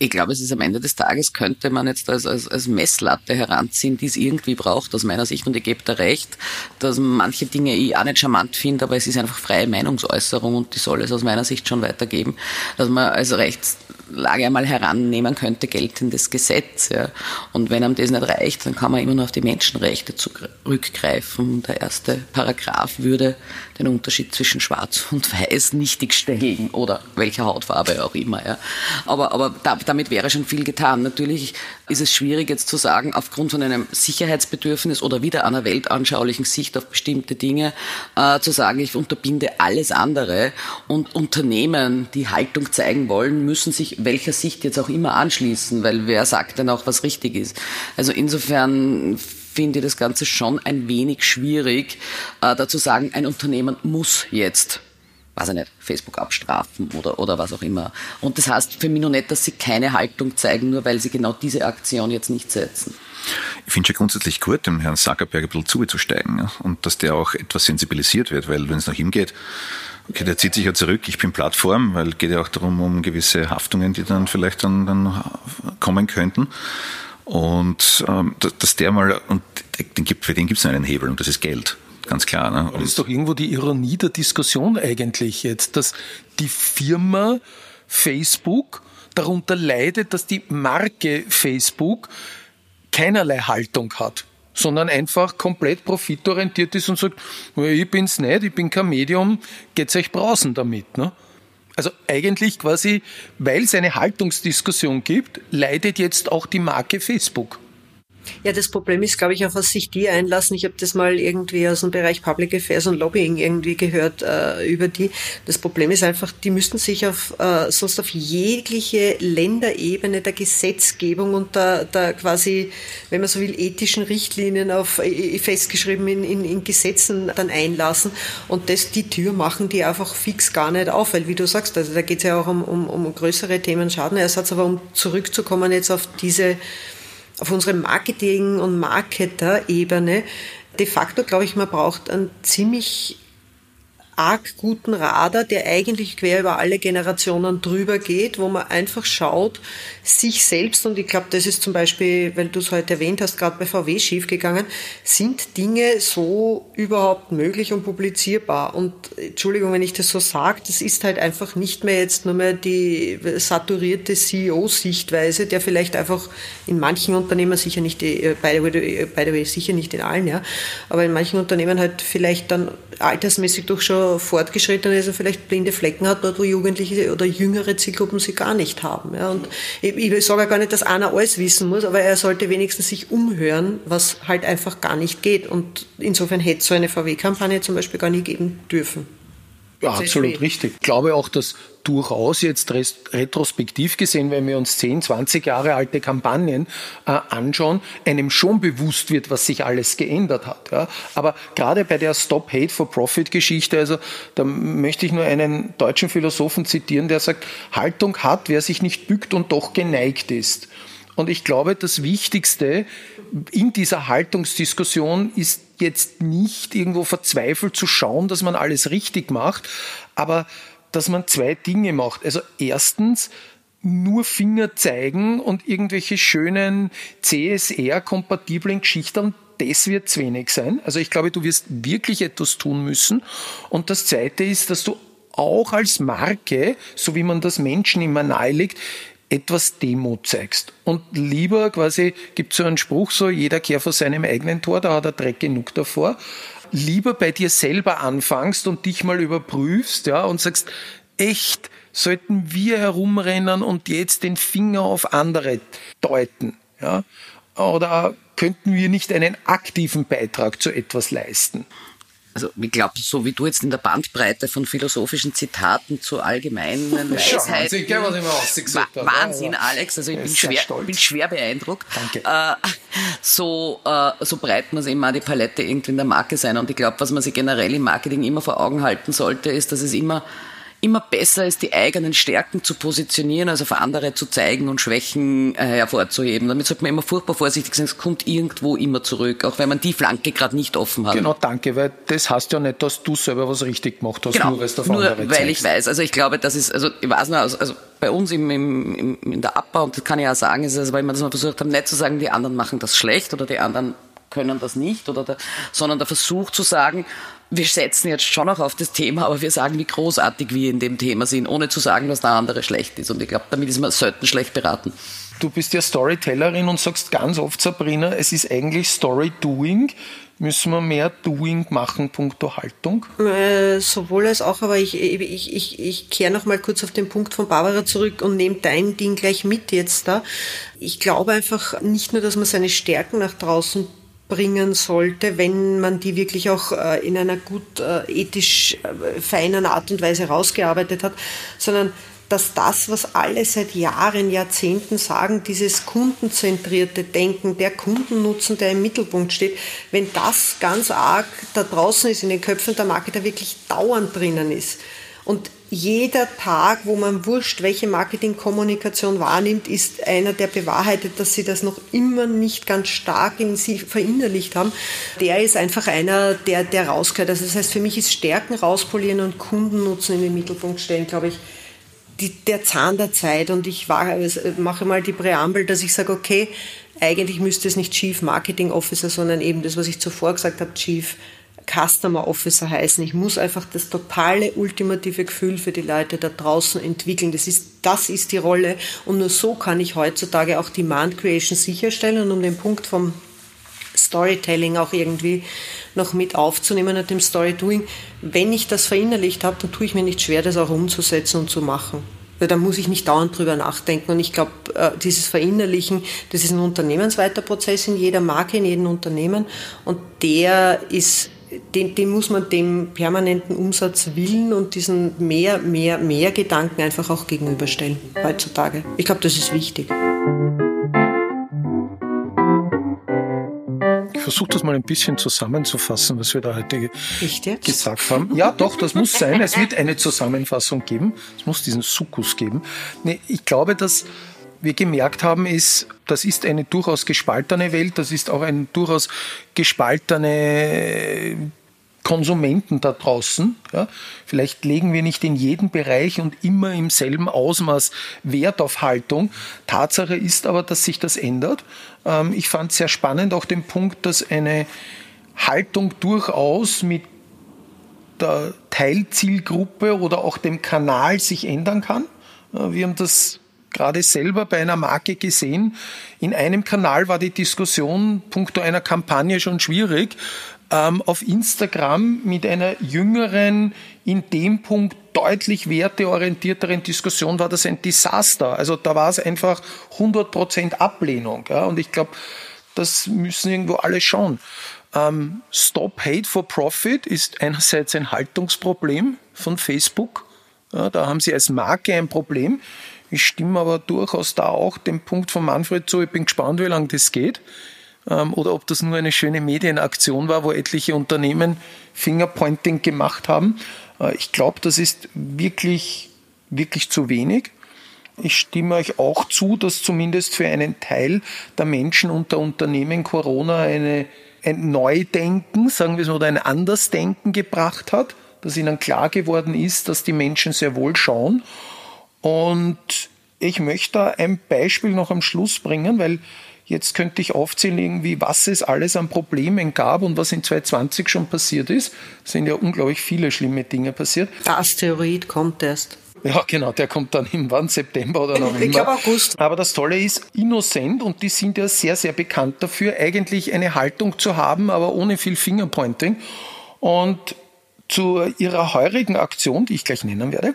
ich glaube, es ist am Ende des Tages, könnte man jetzt als, als, als Messlatte heranziehen, die es irgendwie braucht, aus meiner Sicht. Und ich gebe da recht, dass manche Dinge ich auch nicht charmant finde, aber es ist einfach freie Meinungsäußerung und die soll es aus meiner Sicht schon weitergeben, dass man als Rechtslage einmal herannehmen könnte, geltendes Gesetz. Ja. Und wenn einem das nicht reicht, dann kann man immer nur auf die Menschenrechte zurückgreifen. Der erste Paragraph würde den Unterschied zwischen Schwarz <laughs> und Weiß nichtig stellen oder welcher Hautfarbe auch immer. Ja. Aber, aber da, damit wäre schon viel getan. Natürlich ist es schwierig jetzt zu sagen, aufgrund von einem Sicherheitsbedürfnis oder wieder einer weltanschaulichen Sicht auf bestimmte Dinge, äh, zu sagen, ich unterbinde alles andere und Unternehmen, die Haltung zeigen wollen, müssen sich welcher Sicht jetzt auch immer anschließen, weil wer sagt denn auch, was richtig ist. Also insofern finde ich das Ganze schon ein wenig schwierig, äh, da zu sagen, ein Unternehmen muss jetzt weiß ich nicht, Facebook abstrafen oder, oder was auch immer. Und das heißt für mich noch nicht, dass sie keine Haltung zeigen, nur weil sie genau diese Aktion jetzt nicht setzen. Ich finde schon grundsätzlich gut, dem Herrn Zuckerberg ein bisschen zuzusteigen ja? und dass der auch etwas sensibilisiert wird, weil wenn es nach ihm geht, okay, der zieht sich ja zurück, ich bin Plattform, weil es geht ja auch darum, um gewisse Haftungen, die dann vielleicht dann, dann kommen könnten. Und ähm, dass der mal, und den gibt, für den gibt es einen Hebel und das ist Geld ganz klar. Ne? Das ist doch irgendwo die Ironie der Diskussion eigentlich jetzt, dass die Firma Facebook darunter leidet, dass die Marke Facebook keinerlei Haltung hat sondern einfach komplett profitorientiert ist und sagt, ich bin's nicht, ich bin kein Medium, geht's euch brausen damit. Ne? Also eigentlich quasi, weil es eine Haltungsdiskussion gibt, leidet jetzt auch die Marke Facebook. Ja, das Problem ist, glaube ich, auf was sich die einlassen. Ich habe das mal irgendwie aus dem Bereich Public Affairs und Lobbying irgendwie gehört äh, über die. Das Problem ist einfach, die müssten sich auf äh, sonst auf jegliche Länderebene der Gesetzgebung und der, der quasi, wenn man so will, ethischen Richtlinien auf äh, festgeschrieben in, in, in Gesetzen dann einlassen. Und das die Tür machen die einfach fix gar nicht auf, weil wie du sagst, also da geht es ja auch um, um, um größere Themen Schadenersatz, aber um zurückzukommen jetzt auf diese auf unsere Marketing- und Marketer-Ebene. De facto glaube ich, man braucht einen ziemlich arg guten Radar, der eigentlich quer über alle Generationen drüber geht, wo man einfach schaut, sich selbst, und ich glaube, das ist zum Beispiel, weil du es heute erwähnt hast, gerade bei VW schiefgegangen, sind Dinge so überhaupt möglich und publizierbar? Und Entschuldigung, wenn ich das so sage, das ist halt einfach nicht mehr jetzt nur mehr die saturierte CEO-Sichtweise, der vielleicht einfach in manchen Unternehmen sicher nicht, äh, by the, way, by the way, sicher nicht in allen, ja, aber in manchen Unternehmen halt vielleicht dann altersmäßig doch schon fortgeschritten ist und vielleicht blinde Flecken hat, dort wo Jugendliche oder jüngere Zielgruppen sie gar nicht haben. Ja. Und ich, ich sage ja gar nicht, dass einer alles wissen muss, aber er sollte wenigstens sich umhören, was halt einfach gar nicht geht. Und insofern hätte so eine VW-Kampagne zum Beispiel gar nicht geben dürfen. Ja, absolut richtig. Ich glaube auch, dass durchaus jetzt retrospektiv gesehen, wenn wir uns 10, 20 Jahre alte Kampagnen äh, anschauen, einem schon bewusst wird, was sich alles geändert hat. Aber gerade bei der Stop Hate for Profit Geschichte, also da möchte ich nur einen deutschen Philosophen zitieren, der sagt, Haltung hat, wer sich nicht bückt und doch geneigt ist. Und ich glaube, das Wichtigste in dieser Haltungsdiskussion ist jetzt nicht irgendwo verzweifelt zu schauen, dass man alles richtig macht, aber dass man zwei Dinge macht. Also erstens, nur Finger zeigen und irgendwelche schönen CSR-kompatiblen Geschichten, das wird zu wenig sein. Also ich glaube, du wirst wirklich etwas tun müssen. Und das Zweite ist, dass du auch als Marke, so wie man das Menschen immer nahelegt, etwas Demut zeigst. Und lieber quasi, gibt so einen Spruch so, jeder kehrt vor seinem eigenen Tor, da hat er Dreck genug davor. Lieber bei dir selber anfangst und dich mal überprüfst, ja, und sagst, echt, sollten wir herumrennen und jetzt den Finger auf andere deuten, ja? Oder könnten wir nicht einen aktiven Beitrag zu etwas leisten? Also ich glaube, so wie du jetzt in der Bandbreite von philosophischen Zitaten zu allgemeinen <laughs> Weisheiten. Wahnsinn, gell, was ich. Wahnsinn, Ja, ja. Alex. Also ich Ja, bin schwer, bin schwer beeindruckt. Danke. Äh, <laughs> so, äh, so breit muss immer die Palette irgendwie in der Marke sein. Und ich glaube, was man sich generell im Marketing immer vor Augen halten sollte, ist, dass es immer immer besser ist, die eigenen Stärken zu positionieren, also für andere zu zeigen und Schwächen äh, hervorzuheben. Damit sollte man immer furchtbar vorsichtig sein. Es kommt irgendwo immer zurück, auch wenn man die Flanke gerade nicht offen hat. Genau, danke, weil das heißt ja nicht, dass du selber was richtig gemacht hast, Genau, nur nur weil ich weiß. Also ich glaube, das ist, also ich weiß noch, also, also bei uns im, im, im, in der Abbau, und das kann ich auch sagen, ist es, weil wir das mal versucht haben, nicht zu sagen, die anderen machen das schlecht oder die anderen können das nicht, oder der, sondern der Versuch zu sagen, wir setzen jetzt schon auch auf das Thema, aber wir sagen, wie großartig wir in dem Thema sind, ohne zu sagen, dass der andere schlecht ist. Und ich glaube, damit ist man selten schlecht beraten. Du bist ja Storytellerin und sagst ganz oft, Sabrina, es ist eigentlich Story-Doing. Müssen wir mehr Doing machen, punkto Haltung? Äh, sowohl als auch, aber ich, ich, ich, ich kehre noch mal kurz auf den Punkt von Barbara zurück und nehme dein Ding gleich mit jetzt da. Ich glaube einfach nicht nur, dass man seine Stärken nach draußen bringen sollte, wenn man die wirklich auch äh, in einer gut äh, ethisch äh, feinen Art und Weise rausgearbeitet hat, sondern dass das, was alle seit Jahren, Jahrzehnten sagen, dieses kundenzentrierte Denken, der Kundennutzen, der im Mittelpunkt steht, wenn das ganz arg da draußen ist in den Köpfen der Marketer wirklich dauernd drinnen ist. Und jeder Tag, wo man wurscht, welche Marketingkommunikation wahrnimmt, ist einer, der bewahrheitet, dass sie das noch immer nicht ganz stark in sie verinnerlicht haben. Der ist einfach einer, der, der rausgehört. Also das heißt, für mich ist Stärken rauspolieren und Kundennutzen in den Mittelpunkt stellen, glaube ich, die, der Zahn der Zeit. Und ich war, also mache mal die Präambel, dass ich sage, okay, eigentlich müsste es nicht Chief Marketing Officer, sondern eben das, was ich zuvor gesagt habe, Chief Customer Officer heißen. Ich muss einfach das totale ultimative Gefühl für die Leute da draußen entwickeln. Das ist, das ist die Rolle. Und nur so kann ich heutzutage auch Demand Creation sicherstellen. Und um den Punkt vom Storytelling auch irgendwie noch mit aufzunehmen und dem Storydoing, wenn ich das verinnerlicht habe, dann tue ich mir nicht schwer, das auch umzusetzen und zu machen. Weil da muss ich nicht dauernd drüber nachdenken. Und ich glaube, äh, dieses Verinnerlichen, das ist ein unternehmensweiter Prozess in jeder Marke, in jedem Unternehmen. Und der ist den, den muss man dem permanenten Umsatz willen und diesen mehr, mehr, mehr Gedanken einfach auch gegenüberstellen heutzutage. Ich glaube, das ist wichtig. Ich versuche das mal ein bisschen zusammenzufassen, was wir da heute gesagt haben. Ja, doch, das muss sein. Es wird eine Zusammenfassung geben. Es muss diesen Sukkus geben. Nee, ich glaube, dass wir gemerkt haben, ist, das ist eine durchaus gespaltene Welt, das ist auch eine durchaus gespaltene Konsumenten da draußen. Ja. Vielleicht legen wir nicht in jedem Bereich und immer im selben Ausmaß Wert auf Haltung. Tatsache ist aber, dass sich das ändert. Ähm, ich fand sehr spannend auch den Punkt, dass eine Haltung durchaus mit der Teilzielgruppe oder auch dem Kanal sich ändern kann. Wir haben das gerade selber bei einer Marke gesehen. In einem Kanal war die Diskussion punkto einer Kampagne schon schwierig. Ähm, auf Instagram mit einer jüngeren, in dem Punkt deutlich werteorientierteren Diskussion war das ein Desaster. Also da war es einfach 100% Ablehnung. Ja? Und ich glaube, das müssen irgendwo alle schauen. Ähm, Stop Hate for Profit ist einerseits ein Haltungsproblem von Facebook. Ja, da haben sie als Marke ein Problem. Ich stimme aber durchaus da auch dem Punkt von Manfred zu. Ich bin gespannt, wie lange das geht. Ähm, oder ob das nur eine schöne Medienaktion war, wo etliche Unternehmen Fingerpointing gemacht haben. Äh, ich glaube, das ist wirklich, wirklich zu wenig. Ich stimme euch auch zu, dass zumindest für einen Teil der Menschen unter Unternehmen Corona eine, ein Neudenken, sagen wir es, oder ein Andersdenken gebracht hat, dass ihnen klar geworden ist, dass die Menschen sehr wohl schauen. Und ich möchte da ein Beispiel noch am Schluss bringen, weil jetzt könnte ich aufzählen, irgendwie, was es alles an Problemen gab und was in 2020 schon passiert ist. Es sind ja unglaublich viele schlimme Dinge passiert. Der Asteroid kommt erst. Ja, genau, der kommt dann im wann, September oder November. Ich glaube August. Aber das Tolle ist, Innocent, und die sind ja sehr, sehr bekannt dafür, eigentlich eine Haltung zu haben, aber ohne viel Fingerpointing. Und zu ihrer heurigen Aktion, die ich gleich nennen werde,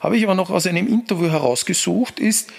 habe ich aber noch aus einem Interview herausgesucht, ist,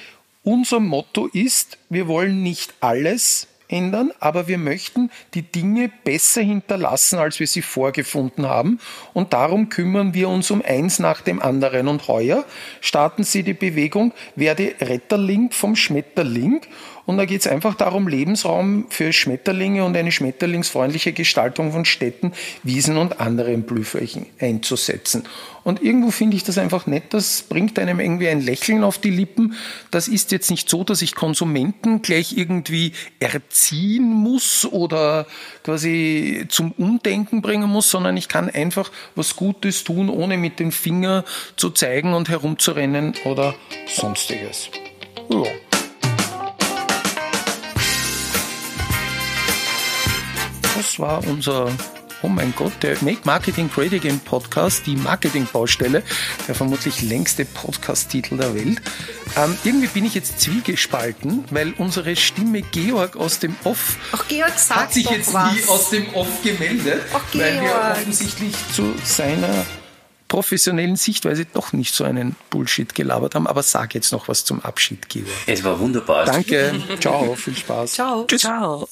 unser Motto ist, wir wollen nicht alles ändern, aber wir möchten die Dinge besser hinterlassen, als wir sie vorgefunden haben. Und darum kümmern wir uns um eins nach dem anderen. Und heuer starten Sie die Bewegung Werde Retterling vom Schmetterling. Und da geht es einfach darum, Lebensraum für Schmetterlinge und eine schmetterlingsfreundliche Gestaltung von Städten, Wiesen und anderen Blühflächen einzusetzen. Und irgendwo finde ich das einfach nett, das bringt einem irgendwie ein Lächeln auf die Lippen. Das ist jetzt nicht so, dass ich Konsumenten gleich irgendwie erziehen muss oder quasi zum Umdenken bringen muss, sondern ich kann einfach was Gutes tun, ohne mit dem Finger zu zeigen und herumzurennen oder sonstiges. Ja. Das war unser, oh mein Gott, der Make Marketing Great Again Podcast, die Marketingbaustelle, der vermutlich längste Podcast-Titel der Welt. Ähm, irgendwie bin ich jetzt zwiegespalten, weil unsere Stimme Georg aus dem Off Ach, Georg, hat sich jetzt was. nie aus dem Off gemeldet, Ach, weil wir offensichtlich zu seiner professionellen Sichtweise doch nicht so einen Bullshit gelabert haben. Aber sag jetzt noch was zum Abschied, Georg. Es war wunderbar. Danke, ciao, viel Spaß. Ciao. Tschüss. Ciao.